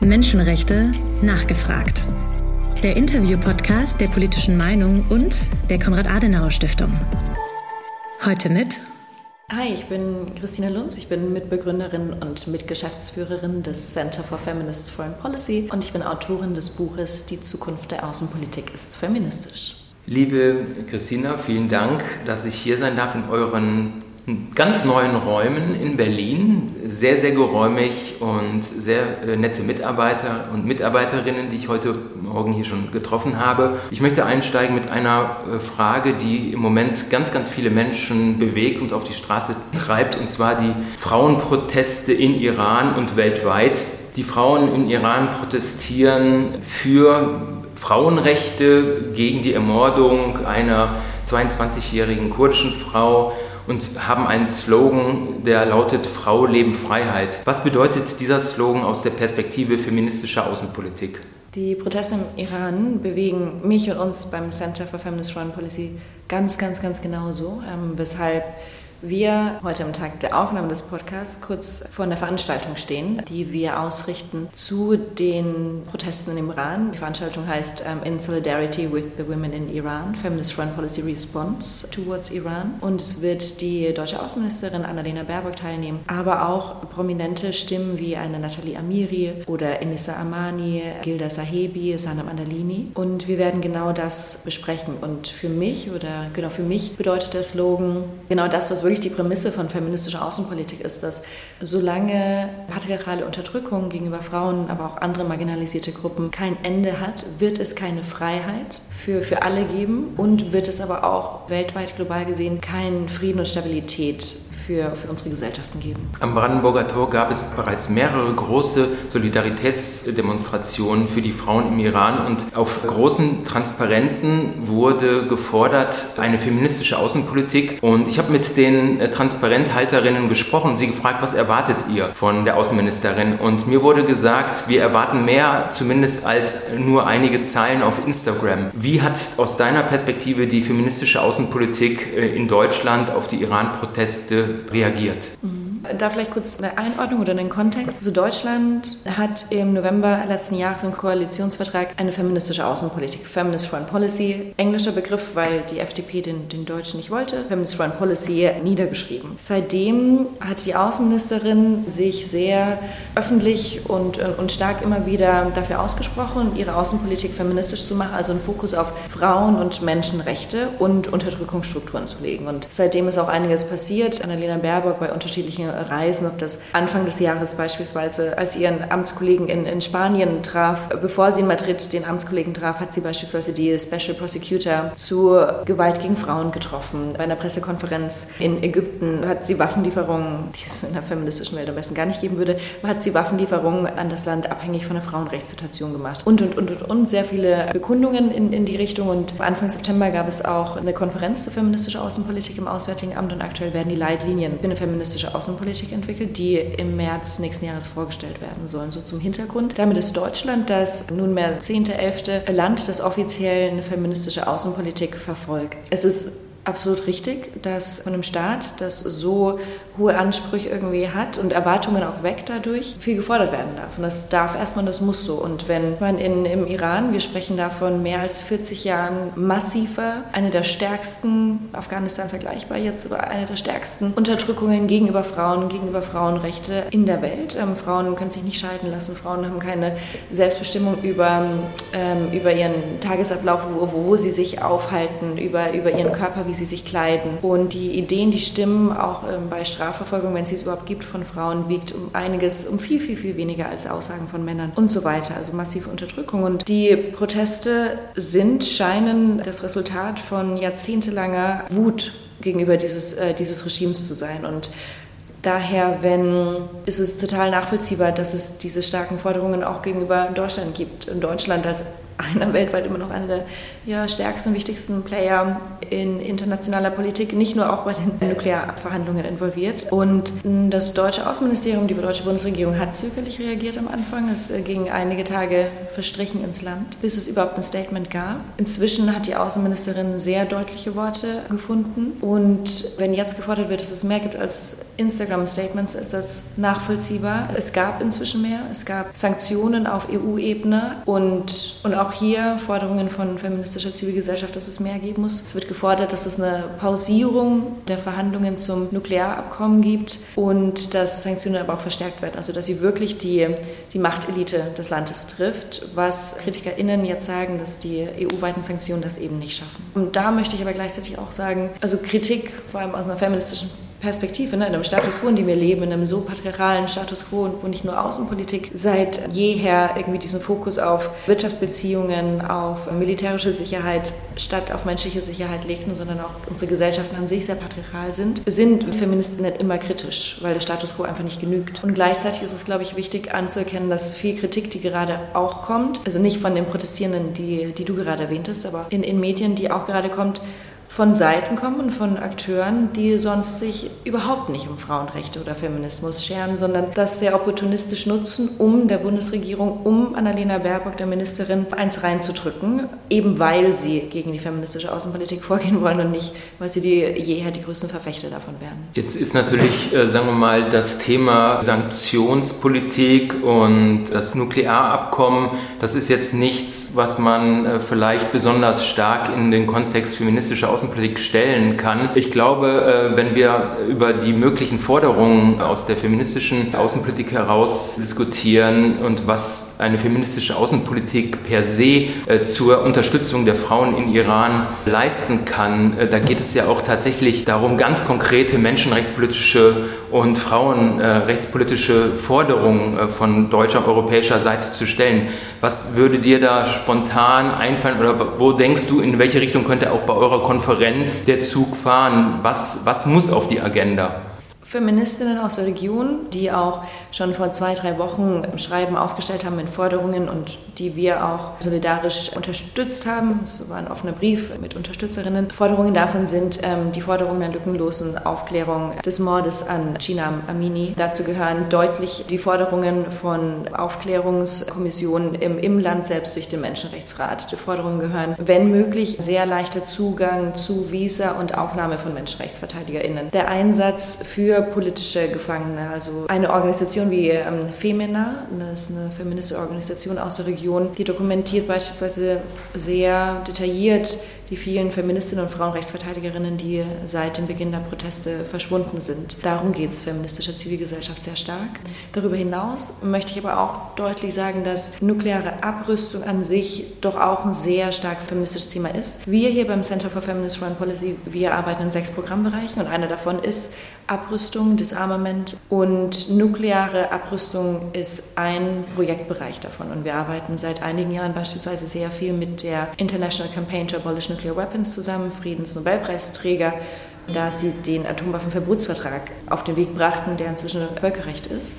Menschenrechte nachgefragt. Der Interview-Podcast der politischen Meinung und der Konrad-Adenauer-Stiftung. Heute mit. Hi, ich bin Christina Lunz. Ich bin Mitbegründerin und Mitgeschäftsführerin des Center for Feminist Foreign Policy und ich bin Autorin des Buches Die Zukunft der Außenpolitik ist feministisch. Liebe Christina, vielen Dank, dass ich hier sein darf in euren ganz neuen Räumen in Berlin. Sehr, sehr geräumig und sehr äh, nette Mitarbeiter und Mitarbeiterinnen, die ich heute Morgen hier schon getroffen habe. Ich möchte einsteigen mit einer äh, Frage, die im Moment ganz, ganz viele Menschen bewegt und auf die Straße treibt, und zwar die Frauenproteste in Iran und weltweit. Die Frauen in Iran protestieren für Frauenrechte gegen die Ermordung einer 22-jährigen kurdischen Frau und haben einen Slogan, der lautet Frau, Leben, Freiheit. Was bedeutet dieser Slogan aus der Perspektive feministischer Außenpolitik? Die Proteste im Iran bewegen mich und uns beim Center for Feminist Foreign Policy ganz, ganz, ganz genauso, ähm, weshalb wir heute am Tag der Aufnahme des Podcasts kurz vor einer Veranstaltung stehen, die wir ausrichten zu den Protesten im Iran. Die Veranstaltung heißt um, ähm, In Solidarity with the Women in Iran, Feminist Foreign Policy Response towards Iran. Und es wird die deutsche Außenministerin Annalena Baerbock teilnehmen, aber auch prominente Stimmen wie eine Nathalie Amiri oder Enissa Amani, Gilda Sahebi, Sanam Andalini. Und wir werden genau das besprechen. Und für mich oder genau für mich bedeutet der Slogan genau das, was wirklich wirklich die Prämisse von feministischer Außenpolitik ist, dass solange patriarchale Unterdrückung gegenüber Frauen, aber auch andere marginalisierte Gruppen kein Ende hat, wird es keine Freiheit für, für alle geben und wird es aber auch weltweit global gesehen keinen Frieden und Stabilität für, für unsere Gesellschaften geben. Am Brandenburger Tor gab es bereits mehrere große Solidaritätsdemonstrationen für die Frauen im Iran und auf großen Transparenten wurde gefordert eine feministische Außenpolitik und ich habe mit den äh, Transparenthalterinnen gesprochen, sie gefragt, was erwartet ihr von der Außenministerin und mir wurde gesagt, wir erwarten mehr zumindest als nur einige Zeilen auf Instagram. Wie hat aus deiner Perspektive die feministische Außenpolitik äh, in Deutschland auf die Iran-Proteste reagiert. Mhm. Da vielleicht kurz eine Einordnung oder einen Kontext. Also Deutschland hat im November letzten Jahres im Koalitionsvertrag eine feministische Außenpolitik, Feminist Foreign Policy, englischer Begriff, weil die FDP den, den Deutschen nicht wollte, Feminist Foreign Policy niedergeschrieben. Seitdem hat die Außenministerin sich sehr öffentlich und, und stark immer wieder dafür ausgesprochen, ihre Außenpolitik feministisch zu machen, also einen Fokus auf Frauen und Menschenrechte und Unterdrückungsstrukturen zu legen. Und seitdem ist auch einiges passiert. Annalena Baerbock bei unterschiedlichen Reisen, ob das Anfang des Jahres beispielsweise, als sie ihren Amtskollegen in, in Spanien traf, bevor sie in Madrid den Amtskollegen traf, hat sie beispielsweise die Special Prosecutor zur Gewalt gegen Frauen getroffen. Bei einer Pressekonferenz in Ägypten hat sie Waffenlieferungen, die es in der feministischen Welt am besten gar nicht geben würde, hat sie Waffenlieferungen an das Land abhängig von der Frauenrechtssituation gemacht. Und, und, und, und, und sehr viele Bekundungen in, in die Richtung. Und Anfang September gab es auch eine Konferenz zur feministischen Außenpolitik im Auswärtigen Amt und aktuell werden die Leitlinien für eine feministische Außenpolitik Außenpolitik entwickelt, die im März nächsten Jahres vorgestellt werden sollen. So zum Hintergrund. Damit ist Deutschland das nunmehr zehnte, elfte Land, das offiziell eine feministische Außenpolitik verfolgt. Es ist absolut richtig, dass von einem Staat, das so hohe Ansprüche irgendwie hat und Erwartungen auch weckt dadurch, viel gefordert werden darf. Und das darf erstmal, das muss so. Und wenn man in, im Iran, wir sprechen davon mehr als 40 Jahren massiver, eine der stärksten, Afghanistan vergleichbar jetzt, aber eine der stärksten Unterdrückungen gegenüber Frauen, gegenüber Frauenrechte in der Welt. Ähm, Frauen können sich nicht scheiden lassen, Frauen haben keine Selbstbestimmung über, ähm, über ihren Tagesablauf, wo, wo, wo sie sich aufhalten, über, über ihren Körper, wie sie sich kleiden. Und die Ideen, die stimmen auch ähm, bei Strafverfolgung, wenn es sie überhaupt gibt, von Frauen, wiegt um einiges, um viel, viel, viel weniger als Aussagen von Männern und so weiter. Also massive Unterdrückung. Und die Proteste sind, scheinen das Resultat von jahrzehntelanger Wut gegenüber dieses, äh, dieses Regimes zu sein. Und Daher, wenn, ist es total nachvollziehbar, dass es diese starken Forderungen auch gegenüber Deutschland gibt. Und Deutschland als einer weltweit immer noch einer der ja, stärksten und wichtigsten Player in internationaler Politik, nicht nur auch bei den Nuklearverhandlungen involviert. Und das deutsche Außenministerium, die deutsche Bundesregierung hat zögerlich reagiert am Anfang. Es äh, ging einige Tage verstrichen ins Land, bis es überhaupt ein Statement gab. Inzwischen hat die Außenministerin sehr deutliche Worte gefunden. Und wenn jetzt gefordert wird, dass es mehr gibt als Instagram-Statements, ist das nachvollziehbar. Es gab inzwischen mehr. Es gab Sanktionen auf EU-Ebene und, und auch hier Forderungen von feministischer Zivilgesellschaft, dass es mehr geben muss. Es wird gefordert, dass es eine Pausierung der Verhandlungen zum Nuklearabkommen gibt und dass Sanktionen aber auch verstärkt werden. Also dass sie wirklich die, die Machtelite des Landes trifft, was KritikerInnen jetzt sagen, dass die EU-weiten Sanktionen das eben nicht schaffen. Und da möchte ich aber gleichzeitig auch sagen, also Kritik, vor allem aus einer feministischen Perspektive, ne, in einem Status quo, in dem wir leben, in einem so patriarchalen Status quo, wo nicht nur Außenpolitik seit jeher irgendwie diesen Fokus auf Wirtschaftsbeziehungen, auf militärische Sicherheit statt auf menschliche Sicherheit legten, sondern auch unsere Gesellschaften an sich sehr patriarchal sind, sind Feministinnen immer kritisch, weil der Status quo einfach nicht genügt. Und gleichzeitig ist es, glaube ich, wichtig anzuerkennen, dass viel Kritik, die gerade auch kommt, also nicht von den Protestierenden, die, die du gerade erwähntest, aber in, in Medien, die auch gerade kommt, von Seiten kommen und von Akteuren, die sonst sich überhaupt nicht um Frauenrechte oder Feminismus scheren, sondern das sehr opportunistisch nutzen, um der Bundesregierung, um Annalena Baerbock, der Ministerin, eins reinzudrücken, eben weil sie gegen die feministische Außenpolitik vorgehen wollen und nicht, weil sie die jeher die größten Verfechter davon werden. Jetzt ist natürlich, äh, sagen wir mal, das Thema Sanktionspolitik und das Nuklearabkommen, das ist jetzt nichts, was man äh, vielleicht besonders stark in den Kontext feministischer Außenpolitik Außenpolitik stellen kann. Ich glaube, äh, wenn wir über die möglichen Forderungen aus der feministischen Außenpolitik heraus diskutieren und was eine feministische Außenpolitik per se äh, zur Unterstützung der Frauen in Iran leisten kann, äh, da geht es ja auch tatsächlich darum, ganz konkrete menschenrechtspolitische und frauenrechtspolitische Forderungen von deutscher, europäischer Seite zu stellen. Was würde dir da spontan einfallen oder wo denkst du, in welche Richtung könnte auch bei eurer Konferenz der Zug fahren? Was, was muss auf die Agenda? Feministinnen aus der Region, die auch schon vor zwei, drei Wochen Schreiben aufgestellt haben mit Forderungen und die wir auch solidarisch unterstützt haben. Es war ein offener Brief mit Unterstützerinnen. Forderungen davon sind ähm, die Forderungen einer lückenlosen Aufklärung des Mordes an China Amini. Dazu gehören deutlich die Forderungen von Aufklärungskommissionen im, im Land selbst durch den Menschenrechtsrat. Die Forderungen gehören, wenn möglich, sehr leichter Zugang zu Visa und Aufnahme von MenschenrechtsverteidigerInnen. Der Einsatz für politische Gefangene. Also eine Organisation wie ähm, Femina, das ist eine feministische Organisation aus der Region, die dokumentiert beispielsweise sehr detailliert die vielen Feministinnen und Frauenrechtsverteidigerinnen, die seit dem Beginn der Proteste verschwunden sind. Darum geht es feministischer Zivilgesellschaft sehr stark. Darüber hinaus möchte ich aber auch deutlich sagen, dass nukleare Abrüstung an sich doch auch ein sehr stark feministisches Thema ist. Wir hier beim Center for Feminist Foreign Policy, wir arbeiten in sechs Programmbereichen und einer davon ist Abrüstung, Disarmament und nukleare Abrüstung ist ein Projektbereich davon. Und wir arbeiten seit einigen Jahren beispielsweise sehr viel mit der International Campaign to Abolish Nuclear Weapons zusammen, Friedensnobelpreisträger, da sie den Atomwaffenverbotsvertrag auf den Weg brachten, der inzwischen Völkerrecht ist.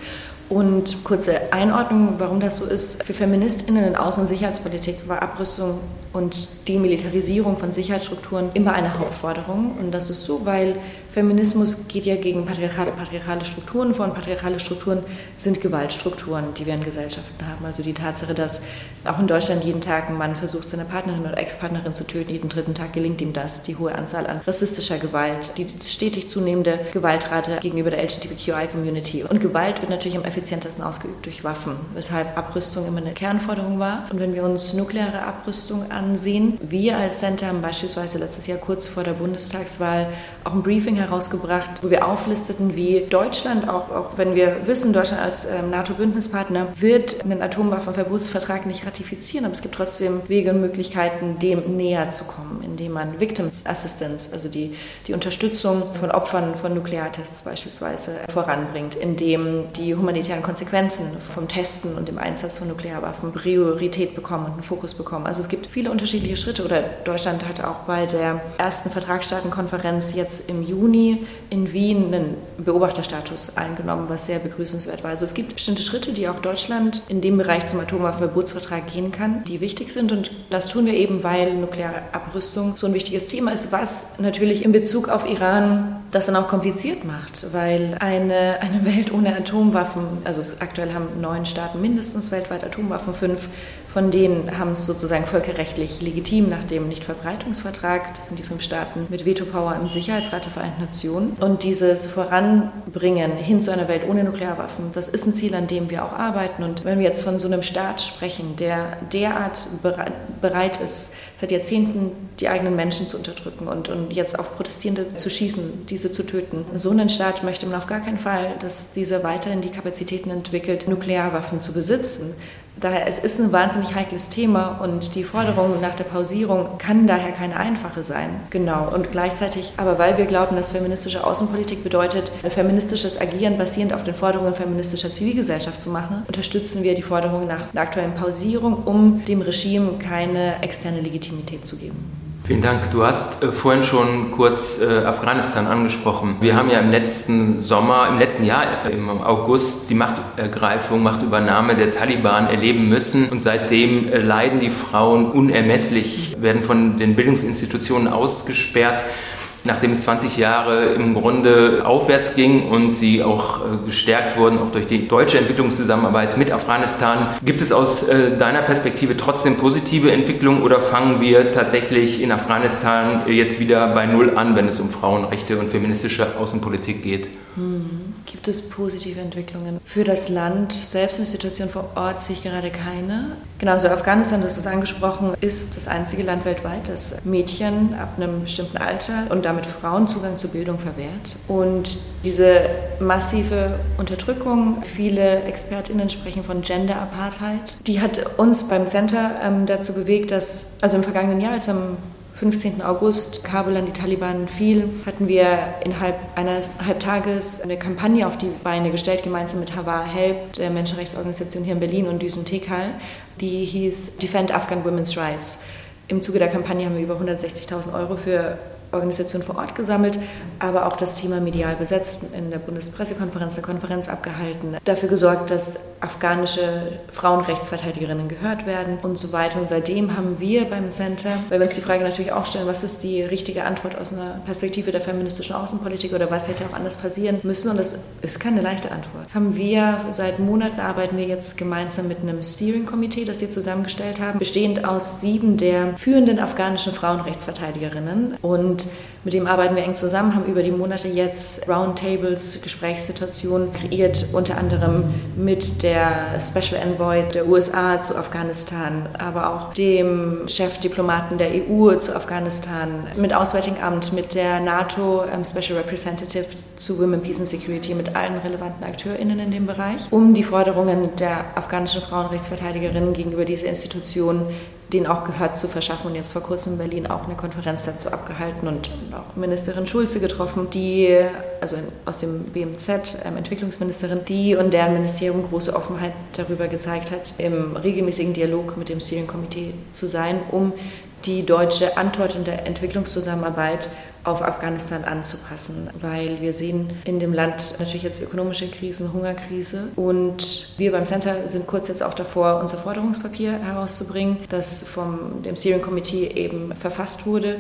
Und kurze Einordnung, warum das so ist. Für Feministinnen in Außen- und Sicherheitspolitik war Abrüstung und Demilitarisierung von Sicherheitsstrukturen immer eine Hauptforderung. Und das ist so, weil Feminismus geht ja gegen patriarchale, patriarchale Strukturen vor. Und patriarchale Strukturen sind Gewaltstrukturen, die wir in Gesellschaften haben. Also die Tatsache, dass auch in Deutschland jeden Tag ein Mann versucht, seine Partnerin oder Ex-Partnerin zu töten, jeden dritten Tag gelingt ihm das. Die hohe Anzahl an rassistischer Gewalt, die stetig zunehmende Gewaltrate gegenüber der LGBTQI-Community. Und Gewalt wird natürlich am effizientesten ausgeübt durch Waffen, weshalb Abrüstung immer eine Kernforderung war. Und wenn wir uns nukleare Abrüstung ansehen. Wir als Center haben beispielsweise letztes Jahr kurz vor der Bundestagswahl auch ein Briefing herausgebracht, wo wir auflisteten, wie Deutschland, auch, auch wenn wir wissen, Deutschland als ähm, NATO-Bündnispartner wird einen Atomwaffenverbotsvertrag nicht ratifizieren, aber es gibt trotzdem Wege und Möglichkeiten, dem näher zu kommen, indem man Victims Assistance, also die, die Unterstützung von Opfern von Nukleartests beispielsweise, voranbringt, indem die humanitäre humanitären Konsequenzen vom Testen und dem Einsatz von Nuklearwaffen Priorität bekommen und einen Fokus bekommen. Also es gibt viele unterschiedliche Schritte oder Deutschland hatte auch bei der ersten Vertragsstaatenkonferenz jetzt im Juni in Wien einen Beobachterstatus eingenommen, was sehr begrüßenswert war. Also es gibt bestimmte Schritte, die auch Deutschland in dem Bereich zum Atomwaffenverbotsvertrag gehen kann, die wichtig sind und das tun wir eben, weil nukleare Abrüstung so ein wichtiges Thema ist, was natürlich in Bezug auf Iran das dann auch kompliziert macht, weil eine, eine Welt ohne Atomwaffen, also aktuell haben neun Staaten mindestens weltweit Atomwaffen, fünf von denen haben es sozusagen völkerrechtlich legitim nach dem Nichtverbreitungsvertrag, das sind die fünf Staaten mit Veto-Power im Sicherheitsrat der Vereinten Nationen. Und dieses Voranbringen hin zu einer Welt ohne Nuklearwaffen, das ist ein Ziel, an dem wir auch arbeiten. Und wenn wir jetzt von so einem Staat sprechen, der derart bereit ist, seit Jahrzehnten die eigenen Menschen zu unterdrücken und, und jetzt auf Protestierende zu schießen, diese zu töten. So einen Staat möchte man auf gar keinen Fall, dass dieser weiterhin die Kapazitäten entwickelt, Nuklearwaffen zu besitzen. Daher, es ist ein wahnsinnig heikles Thema und die Forderung nach der Pausierung kann daher keine einfache sein. Genau. Und gleichzeitig, aber weil wir glauben, dass feministische Außenpolitik bedeutet, ein feministisches Agieren basierend auf den Forderungen feministischer Zivilgesellschaft zu machen, unterstützen wir die Forderung nach einer aktuellen Pausierung, um dem Regime keine externe Legitimität zu geben. Vielen Dank. Du hast äh, vorhin schon kurz äh, Afghanistan angesprochen. Wir haben ja im letzten Sommer, im letzten Jahr, äh, im August, die Machtergreifung, Machtübernahme der Taliban erleben müssen. Und seitdem leiden die Frauen unermesslich, werden von den Bildungsinstitutionen ausgesperrt nachdem es 20 Jahre im Grunde aufwärts ging und sie auch äh, gestärkt wurden, auch durch die deutsche Entwicklungszusammenarbeit mit Afghanistan. Gibt es aus äh, deiner Perspektive trotzdem positive Entwicklungen oder fangen wir tatsächlich in Afghanistan jetzt wieder bei Null an, wenn es um Frauenrechte und feministische Außenpolitik geht? Hm. Gibt es positive Entwicklungen? Für das Land selbst in der Situation vor Ort sehe ich gerade keine. Genauso Afghanistan, du hast es angesprochen, ist das einzige Land weltweit, das Mädchen ab einem bestimmten Alter und damit Frauen Zugang zur Bildung verwehrt. Und diese massive Unterdrückung, viele ExpertInnen sprechen von Gender Apartheid, die hat uns beim Center ähm, dazu bewegt, dass, also im vergangenen Jahr, als am 15. August Kabul an die Taliban fiel, hatten wir innerhalb eines Tages eine Kampagne auf die Beine gestellt, gemeinsam mit Havar Help, der Menschenrechtsorganisation hier in Berlin und Düsen Tekal, die hieß Defend Afghan Women's Rights. Im Zuge der Kampagne haben wir über 160.000 Euro für Organisation vor Ort gesammelt, aber auch das Thema medial besetzt, in der Bundespressekonferenz eine Konferenz abgehalten, dafür gesorgt, dass afghanische Frauenrechtsverteidigerinnen gehört werden und so weiter. Und seitdem haben wir beim Center, weil wir uns die Frage natürlich auch stellen, was ist die richtige Antwort aus einer Perspektive der feministischen Außenpolitik oder was hätte auch anders passieren müssen? Und das ist keine leichte Antwort. Haben wir seit Monaten arbeiten wir jetzt gemeinsam mit einem Steering-Komitee, das wir zusammengestellt haben, bestehend aus sieben der führenden afghanischen Frauenrechtsverteidigerinnen und and mit dem arbeiten wir eng zusammen, haben über die Monate jetzt Roundtables, Gesprächssituationen kreiert, unter anderem mit der Special Envoy der USA zu Afghanistan, aber auch dem Chefdiplomaten der EU zu Afghanistan, mit Auswärtigem Amt, mit der NATO ähm, Special Representative zu Women, Peace and Security, mit allen relevanten AkteurInnen in dem Bereich, um die Forderungen der afghanischen Frauenrechtsverteidigerinnen gegenüber dieser Institution denen auch gehört zu verschaffen und jetzt vor kurzem in Berlin auch eine Konferenz dazu abgehalten und auch Ministerin Schulze getroffen, die, also aus dem BMZ, ähm, Entwicklungsministerin, die und deren Ministerium große Offenheit darüber gezeigt hat, im regelmäßigen Dialog mit dem Steering Komitee zu sein, um die deutsche Antwort in der Entwicklungszusammenarbeit auf Afghanistan anzupassen, weil wir sehen in dem Land natürlich jetzt ökonomische Krisen, Hungerkrise und wir beim Center sind kurz jetzt auch davor, unser Forderungspapier herauszubringen, das vom dem Steering Committee eben verfasst wurde,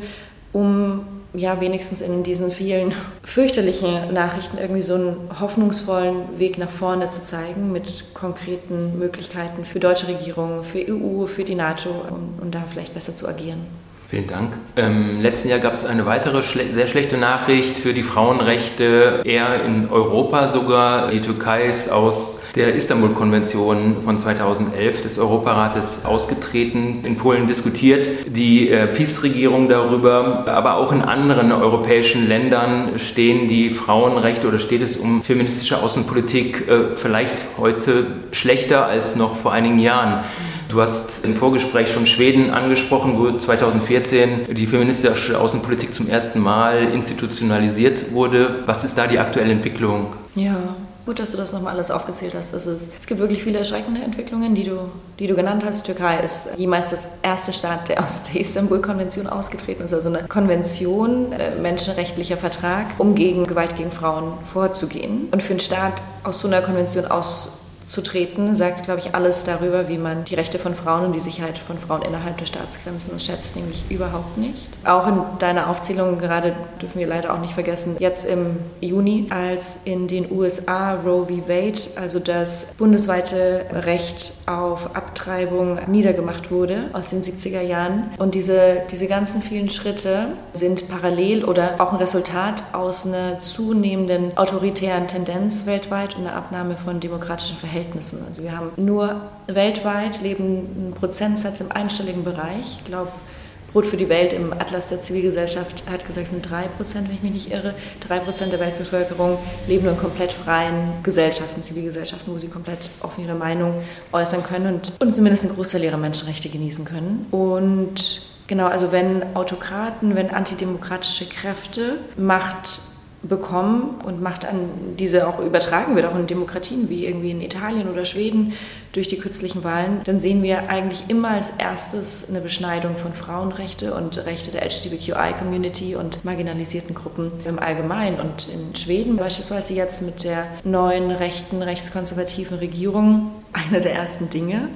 um ja wenigstens in diesen vielen fürchterlichen Nachrichten irgendwie so einen hoffnungsvollen Weg nach vorne zu zeigen mit konkreten Möglichkeiten für deutsche Regierungen, für EU, für die NATO, um, um da vielleicht besser zu agieren. Vielen Dank. Im letzten Jahr gab es eine weitere schle sehr schlechte Nachricht für die Frauenrechte, eher in Europa sogar. Die Türkei ist aus der Istanbul-Konvention von 2011 des Europarates ausgetreten. In Polen diskutiert die äh, PiS-Regierung darüber, aber auch in anderen europäischen Ländern stehen die Frauenrechte oder steht es um feministische Außenpolitik äh, vielleicht heute schlechter als noch vor einigen Jahren. Du hast im Vorgespräch schon Schweden angesprochen, wo 2014 die feministische Außenpolitik zum ersten Mal institutionalisiert wurde. Was ist da die aktuelle Entwicklung? Ja, Gut, dass du das nochmal alles aufgezählt hast. Es, ist, es gibt wirklich viele erschreckende Entwicklungen, die du, die du genannt hast. Türkei ist jemals das erste Staat, der aus der Istanbul-Konvention ausgetreten ist. Also eine Konvention, äh, menschenrechtlicher Vertrag, um gegen Gewalt gegen Frauen vorzugehen. Und für einen Staat aus so einer Konvention aus zu treten, sagt, glaube ich, alles darüber, wie man die Rechte von Frauen und die Sicherheit von Frauen innerhalb der Staatsgrenzen schätzt, nämlich überhaupt nicht. Auch in deiner Aufzählung gerade dürfen wir leider auch nicht vergessen, jetzt im Juni, als in den USA Roe v. Wade, also das bundesweite Recht auf Abtreibung niedergemacht wurde aus den 70er Jahren. Und diese, diese ganzen vielen Schritte sind parallel oder auch ein Resultat aus einer zunehmenden autoritären Tendenz weltweit und einer Abnahme von demokratischen Verhältnissen Verhältnissen. Also wir haben nur weltweit leben einen Prozentsatz im einstelligen Bereich. Ich glaube, Brot für die Welt im Atlas der Zivilgesellschaft hat gesagt, es sind drei Prozent, wenn ich mich nicht irre. Drei Prozent der Weltbevölkerung leben nur in komplett freien Gesellschaften, Zivilgesellschaften, wo sie komplett offen ihre Meinung äußern können und, und zumindest ein Großteil ihrer Menschenrechte genießen können. Und genau, also wenn Autokraten, wenn antidemokratische Kräfte Macht bekommen und Macht an diese auch übertragen wird, auch in Demokratien wie irgendwie in Italien oder Schweden durch die kürzlichen Wahlen, dann sehen wir eigentlich immer als erstes eine Beschneidung von Frauenrechte und Rechte der LGBTQI-Community und marginalisierten Gruppen im Allgemeinen. Und in Schweden beispielsweise jetzt mit der neuen rechten, rechtskonservativen Regierung eine der ersten Dinge,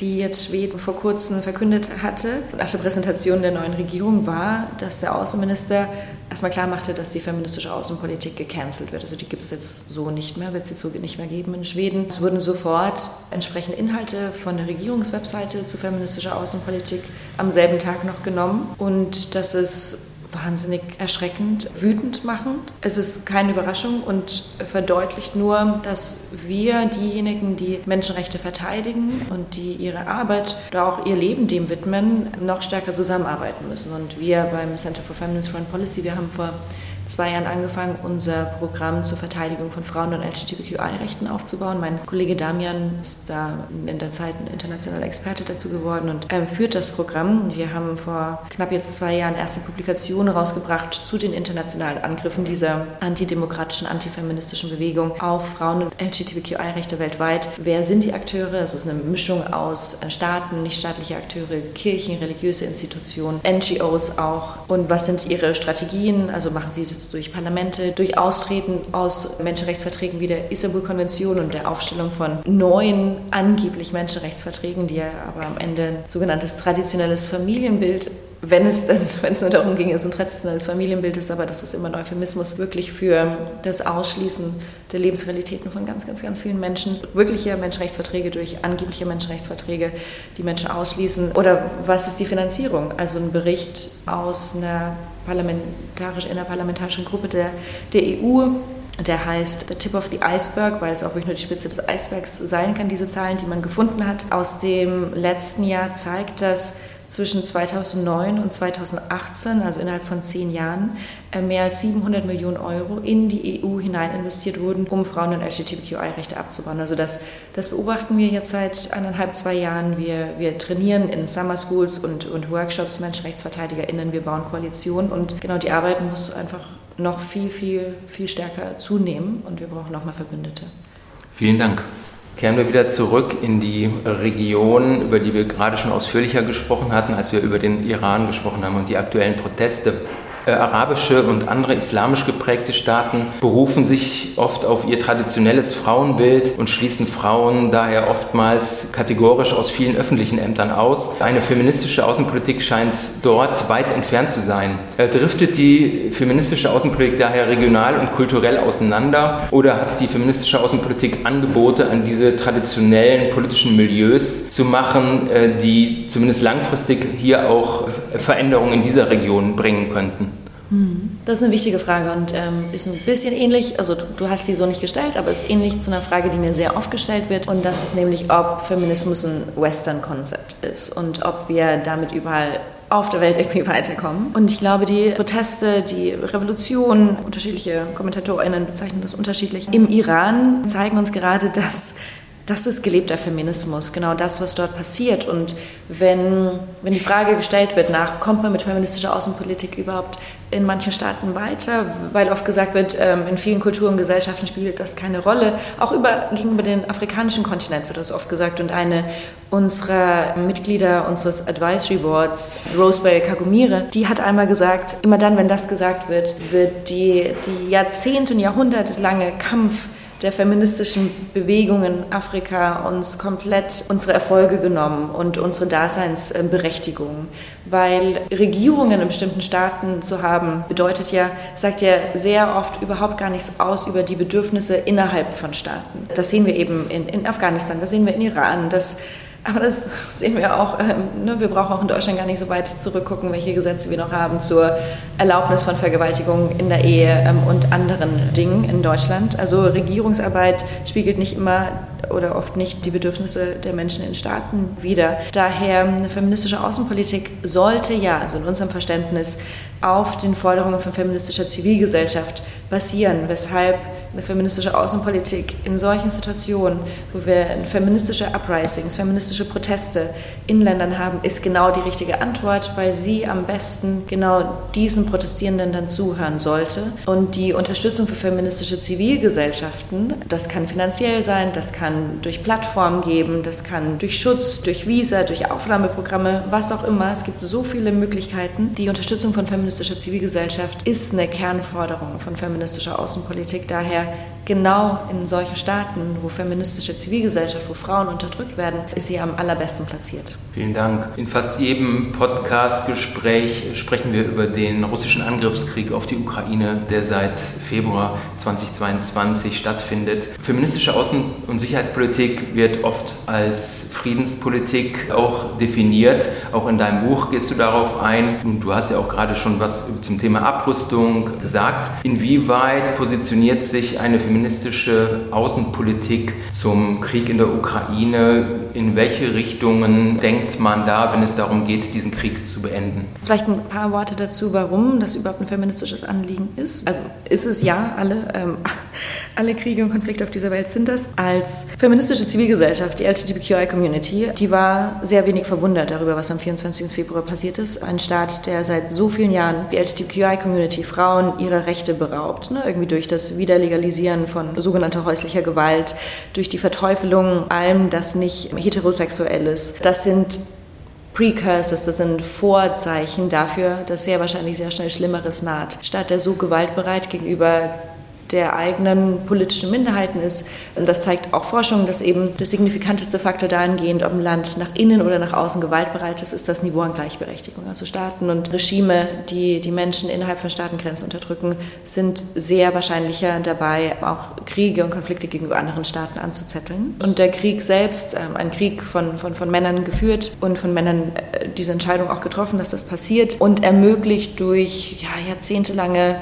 die jetzt Schweden vor kurzem verkündet hatte, nach der Präsentation der neuen Regierung, war, dass der Außenminister erstmal klar machte, dass die feministische Außenpolitik gecancelt wird. Also die gibt es jetzt so nicht mehr, wird es jetzt so nicht mehr geben in Schweden. Es wurden sofort entsprechende Inhalte von der Regierungswebseite zu feministischer Außenpolitik am selben Tag noch genommen und das ist wahnsinnig erschreckend, wütend machend. Es ist keine Überraschung und verdeutlicht nur, dass wir diejenigen, die Menschenrechte verteidigen und die ihre Arbeit oder auch ihr Leben dem widmen, noch stärker zusammenarbeiten müssen. Und wir beim Center for Feminist Foreign Policy, wir haben vor zwei Jahren angefangen, unser Programm zur Verteidigung von Frauen- und LGBTQI-Rechten aufzubauen. Mein Kollege Damian ist da in der Zeit ein internationaler Experte dazu geworden und ähm, führt das Programm. Wir haben vor knapp jetzt zwei Jahren erste Publikationen rausgebracht zu den internationalen Angriffen dieser antidemokratischen, antifeministischen Bewegung auf Frauen- und LGBTQI-Rechte weltweit. Wer sind die Akteure? Es ist eine Mischung aus äh, Staaten, nichtstaatliche Akteure, Kirchen, religiöse Institutionen, NGOs auch. Und was sind ihre Strategien? Also machen sie jetzt durch Parlamente, durch Austreten aus Menschenrechtsverträgen wie der Istanbul-Konvention und der Aufstellung von neuen angeblich Menschenrechtsverträgen, die ja aber am Ende ein sogenanntes traditionelles Familienbild wenn es denn, wenn es nur darum ging, es ein traditionelles Familienbild ist, aber das ist immer ein Euphemismus, wirklich für das Ausschließen der Lebensrealitäten von ganz, ganz, ganz vielen Menschen. Wirkliche Menschenrechtsverträge durch angebliche Menschenrechtsverträge, die Menschen ausschließen. Oder was ist die Finanzierung? Also ein Bericht aus einer parlamentarisch, innerparlamentarischen Gruppe der, der EU, der heißt The Tip of the Iceberg, weil es auch wirklich nur die Spitze des Eisbergs sein kann, diese Zahlen, die man gefunden hat. Aus dem letzten Jahr zeigt, dass zwischen 2009 und 2018, also innerhalb von zehn Jahren, äh, mehr als 700 Millionen Euro in die EU hinein investiert wurden, um Frauen- und LGBTQI-Rechte abzubauen. Also das, das beobachten wir jetzt seit eineinhalb, zwei Jahren. Wir, wir trainieren in Summer Schools und, und Workshops MenschenrechtsverteidigerInnen, wir bauen Koalitionen und genau die Arbeit muss einfach noch viel, viel, viel stärker zunehmen und wir brauchen nochmal Verbündete. Vielen Dank kehren wir wieder zurück in die Region, über die wir gerade schon ausführlicher gesprochen hatten, als wir über den Iran gesprochen haben und die aktuellen Proteste äh, arabische und andere islamisch geprägte Staaten berufen sich oft auf ihr traditionelles Frauenbild und schließen Frauen daher oftmals kategorisch aus vielen öffentlichen Ämtern aus. Eine feministische Außenpolitik scheint dort weit entfernt zu sein. Äh, driftet die feministische Außenpolitik daher regional und kulturell auseinander oder hat die feministische Außenpolitik Angebote an diese traditionellen politischen Milieus zu machen, äh, die zumindest langfristig hier auch Veränderungen in dieser Region bringen könnten? Das ist eine wichtige Frage und ähm, ist ein bisschen ähnlich, also du, du, hast die so nicht gestellt, aber ist ähnlich zu einer Frage, die mir sehr oft gestellt wird und das ist nämlich, ob Feminismus ein Western-Konzept ist und ob wir damit überall auf der Welt irgendwie weiterkommen. Und ich glaube, die Proteste, die Revolution, unterschiedliche KommentatorInnen bezeichnen das unterschiedlich, im Iran zeigen uns gerade, dass das ist gelebter Feminismus, genau das, was dort passiert. Und wenn, wenn die Frage gestellt wird nach, kommt man mit feministischer Außenpolitik überhaupt in manchen Staaten weiter, weil oft gesagt wird, ähm, in vielen Kulturen und Gesellschaften spielt das keine Rolle. Auch über, gegenüber dem afrikanischen Kontinent wird das oft gesagt. Und eine unserer Mitglieder unseres Advisory Boards, Rosemary Kagumire, die hat einmal gesagt, immer dann, wenn das gesagt wird, wird die, die Jahrzehnte und Jahrhunderte lange Kampf der feministischen Bewegung in Afrika uns komplett unsere Erfolge genommen und unsere Daseinsberechtigung. Weil Regierungen in bestimmten Staaten zu haben, bedeutet ja, sagt ja sehr oft überhaupt gar nichts aus über die Bedürfnisse innerhalb von Staaten. Das sehen wir eben in, in Afghanistan, das sehen wir in Iran, das aber das sehen wir auch, ähm, ne, wir brauchen auch in Deutschland gar nicht so weit zurückgucken, welche Gesetze wir noch haben zur Erlaubnis von Vergewaltigung in der Ehe ähm, und anderen Dingen in Deutschland. Also Regierungsarbeit spiegelt nicht immer oder oft nicht die Bedürfnisse der Menschen in Staaten wider. Daher eine feministische Außenpolitik sollte ja, also in unserem Verständnis, auf den Forderungen von feministischer Zivilgesellschaft basieren, weshalb eine feministische Außenpolitik in solchen Situationen, wo wir feministische Uprisings, feministische Proteste in Ländern haben, ist genau die richtige Antwort, weil sie am besten genau diesen Protestierenden dann zuhören sollte. Und die Unterstützung für feministische Zivilgesellschaften, das kann finanziell sein, das kann durch Plattformen geben, das kann durch Schutz, durch Visa, durch Aufnahmeprogramme, was auch immer. Es gibt so viele Möglichkeiten. Die Unterstützung von feministischer Zivilgesellschaft ist eine Kernforderung von feministischer Außenpolitik. Daher для genau in solchen Staaten, wo feministische Zivilgesellschaft, wo Frauen unterdrückt werden, ist sie am allerbesten platziert. Vielen Dank. In fast jedem Podcast-Gespräch sprechen wir über den russischen Angriffskrieg auf die Ukraine, der seit Februar 2022 stattfindet. Feministische Außen- und Sicherheitspolitik wird oft als Friedenspolitik auch definiert. Auch in deinem Buch gehst du darauf ein. Und du hast ja auch gerade schon was zum Thema Abrüstung gesagt. Inwieweit positioniert sich eine feministische Außenpolitik zum Krieg in der Ukraine? In welche Richtungen denkt man da, wenn es darum geht, diesen Krieg zu beenden? Vielleicht ein paar Worte dazu, warum das überhaupt ein feministisches Anliegen ist. Also ist es ja, alle, ähm, alle Kriege und Konflikte auf dieser Welt sind das. Als feministische Zivilgesellschaft, die LGBTQI-Community, die war sehr wenig verwundert darüber, was am 24. Februar passiert ist. Ein Staat, der seit so vielen Jahren die LGBTQI-Community, Frauen, ihrer Rechte beraubt. Ne? Irgendwie durch das Wiederlegalisieren von sogenannter häuslicher Gewalt, durch die Verteufelung allem, das nicht heterosexuell ist. Das sind Precursors, das sind Vorzeichen dafür, dass sehr wahrscheinlich sehr schnell Schlimmeres naht. Statt der so gewaltbereit gegenüber der eigenen politischen Minderheiten ist. Und das zeigt auch Forschung, dass eben der signifikanteste Faktor dahingehend, ob ein Land nach innen oder nach außen gewaltbereit ist, ist das Niveau an Gleichberechtigung. Also Staaten und Regime, die die Menschen innerhalb von Staatengrenzen unterdrücken, sind sehr wahrscheinlicher dabei, auch Kriege und Konflikte gegenüber anderen Staaten anzuzetteln. Und der Krieg selbst, ähm, ein Krieg von, von, von Männern geführt und von Männern äh, diese Entscheidung auch getroffen, dass das passiert und ermöglicht durch ja, jahrzehntelange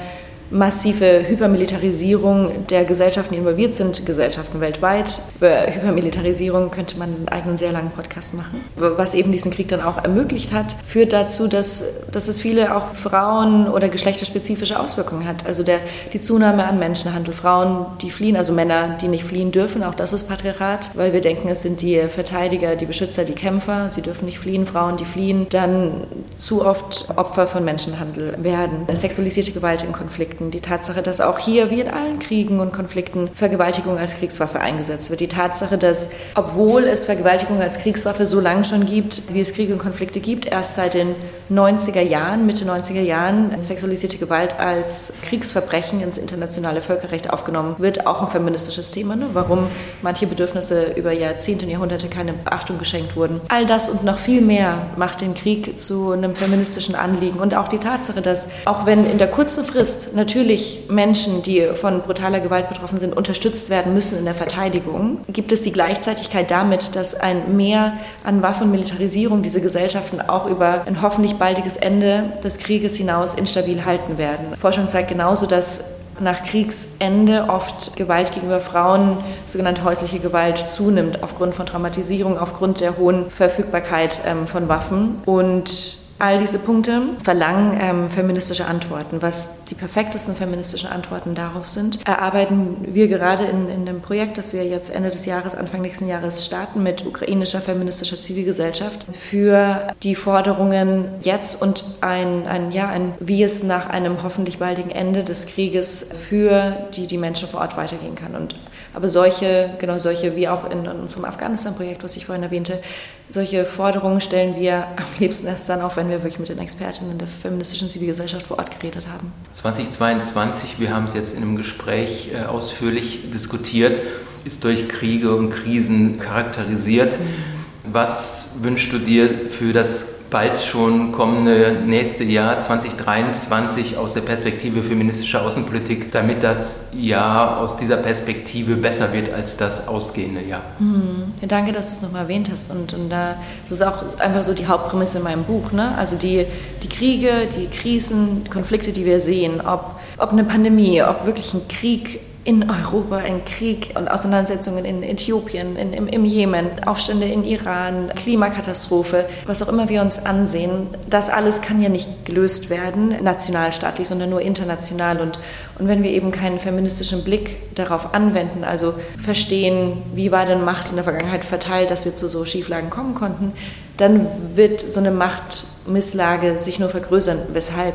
massive Hypermilitarisierung der Gesellschaften, die involviert sind, Gesellschaften weltweit. Über Hypermilitarisierung könnte man einen eigenen sehr langen Podcast machen. Was eben diesen Krieg dann auch ermöglicht hat, führt dazu, dass, dass es viele auch Frauen- oder geschlechterspezifische Auswirkungen hat. Also der, die Zunahme an Menschenhandel, Frauen, die fliehen, also Männer, die nicht fliehen dürfen, auch das ist Patriarchat, weil wir denken, es sind die Verteidiger, die Beschützer, die Kämpfer, sie dürfen nicht fliehen, Frauen, die fliehen, dann zu oft Opfer von Menschenhandel werden. Sexualisierte Gewalt in Konflikten Konflikten, die Tatsache, dass auch hier, wie in allen Kriegen und Konflikten, Vergewaltigung als Kriegswaffe eingesetzt wird, die Tatsache, dass, obwohl es Vergewaltigung als Kriegswaffe so lange schon gibt, wie es Kriege und Konflikte gibt, erst seit den 90er Jahren, Mitte 90er Jahren, sexualisierte Gewalt als Kriegsverbrechen ins internationale Völkerrecht aufgenommen wird, auch ein feministisches Thema, ne? warum manche Bedürfnisse über Jahrzehnte und Jahrhunderte keine Beachtung geschenkt wurden. All das und noch viel mehr macht den Krieg zu einem feministischen Anliegen und auch die Tatsache, dass auch wenn in der kurzen Frist natürlich natürlich Menschen, die von brutaler Gewalt betroffen sind, unterstützt werden müssen in der Verteidigung, gibt es die Gleichzeitigkeit damit, dass ein Mehr an Waffen und Militarisierung diese Gesellschaften auch über ein hoffentlich baldiges Ende des Krieges hinaus instabil halten werden. Forschung zeigt genauso, dass nach Kriegsende oft Gewalt gegenüber Frauen, sogenannte häusliche Gewalt, zunimmt aufgrund von Traumatisierung, aufgrund der hohen Verfügbarkeit ähm, von Waffen. Und all diese Punkte verlangen ähm, feministische Antworten. Was die perfektesten feministischen Antworten darauf sind, erarbeiten wir gerade in, in dem Projekt, das wir jetzt Ende des Jahres, Anfang nächsten Jahres starten mit ukrainischer feministischer Zivilgesellschaft für die Forderungen jetzt und ein, ein, ja, ein, wie es nach einem hoffentlich baldigen Ende des Krieges für die, die Menschen vor Ort weitergehen kann. Und aber solche, genau solche, wie auch in, in unserem Afghanistan-Projekt, was ich vorhin erwähnte, solche Forderungen stellen wir am liebsten erst dann auf, wenn wir wirklich mit den Expertinnen der feministischen Zivilgesellschaft vor Ort geredet haben. 2022, wir haben es jetzt in einem Gespräch äh, ausführlich diskutiert, ist durch Kriege und Krisen charakterisiert. Mhm. Was wünschst du dir für das bald schon kommende nächste Jahr 2023 aus der Perspektive feministischer Außenpolitik, damit das Jahr aus dieser Perspektive besser wird als das ausgehende Jahr. Mhm. Ja, danke, dass du es nochmal erwähnt hast. Und, und da, das ist auch einfach so die Hauptprämisse in meinem Buch. Ne? Also die, die Kriege, die Krisen, Konflikte, die wir sehen, ob, ob eine Pandemie, ob wirklich ein Krieg in Europa ein Krieg und Auseinandersetzungen in Äthiopien, in, im, im, Jemen, Aufstände in Iran, Klimakatastrophe, was auch immer wir uns ansehen, das alles kann ja nicht gelöst werden, nationalstaatlich, sondern nur international. Und, und wenn wir eben keinen feministischen Blick darauf anwenden, also verstehen, wie war denn Macht in der Vergangenheit verteilt, dass wir zu so Schieflagen kommen konnten, dann wird so eine Machtmisslage sich nur vergrößern, weshalb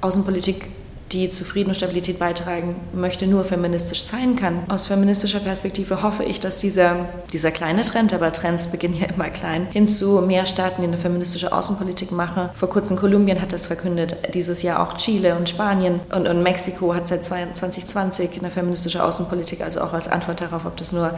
Außenpolitik die zu Frieden und Stabilität beitragen möchte, nur feministisch sein kann. Aus feministischer Perspektive hoffe ich, dass dieser, dieser kleine Trend, aber Trends beginnen ja immer klein, hin zu mehr Staaten, die eine feministische Außenpolitik machen. Vor kurzem Kolumbien hat das verkündet, dieses Jahr auch Chile und Spanien und, und Mexiko hat seit 2020 eine feministische Außenpolitik, also auch als Antwort darauf, ob das nur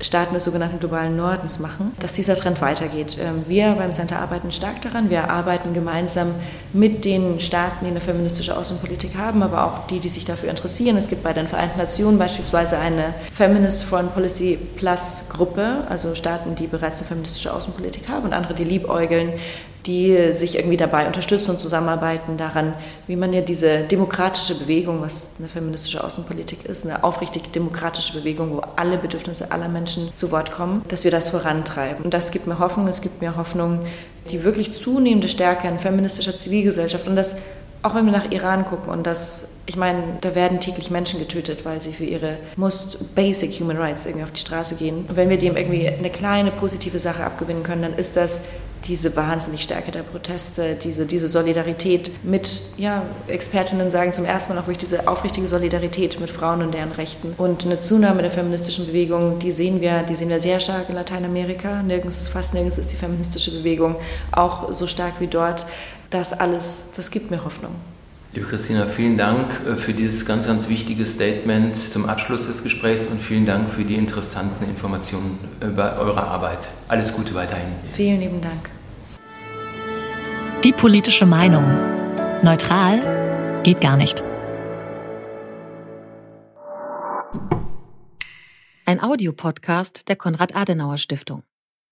Staaten des sogenannten globalen Nordens machen, dass dieser Trend weitergeht. Ähm, wir beim Center arbeiten stark daran. Wir arbeiten gemeinsam mit den Staaten, die eine feministische Außenpolitik haben, aber auch die, die sich dafür interessieren. Es gibt bei den Vereinten Nationen beispielsweise eine Feminist Foreign Policy Plus Gruppe, also Staaten, die bereits eine feministische Außenpolitik haben und andere, die liebäugeln die sich irgendwie dabei unterstützen und zusammenarbeiten daran, wie man ja diese demokratische Bewegung, was eine feministische Außenpolitik ist, eine aufrichtig demokratische Bewegung, wo alle Bedürfnisse aller Menschen zu Wort kommen, dass wir das vorantreiben. Und das gibt mir Hoffnung, es gibt mir Hoffnung, die wirklich zunehmende Stärke an feministischer Zivilgesellschaft und das auch wenn wir nach Iran gucken und das, ich meine, da werden täglich Menschen getötet, weil sie für ihre most basic human rights irgendwie auf die Straße gehen. Und wenn wir dem irgendwie eine kleine positive Sache abgewinnen können, dann ist das diese wahnsinnig Stärke der Proteste, diese, diese Solidarität mit, ja, Expertinnen sagen zum ersten Mal auch wirklich diese aufrichtige Solidarität mit Frauen und deren Rechten. Und eine Zunahme der feministischen Bewegung, die sehen wir, die sehen wir sehr stark in Lateinamerika. Nirgends, fast nirgends ist die feministische Bewegung auch so stark wie dort. Das alles, das gibt mir Hoffnung. Liebe Christina, vielen Dank äh, für dieses ganz, ganz wichtige Statement zum Abschluss des Gesprächs und vielen Dank für die interessanten Informationen über eure Arbeit. Alles Gute weiterhin. Vielen lieben Dank. Die politische Meinung. Neutral geht gar nicht. Ein Audiopodcast der Konrad-Adenauer Stiftung.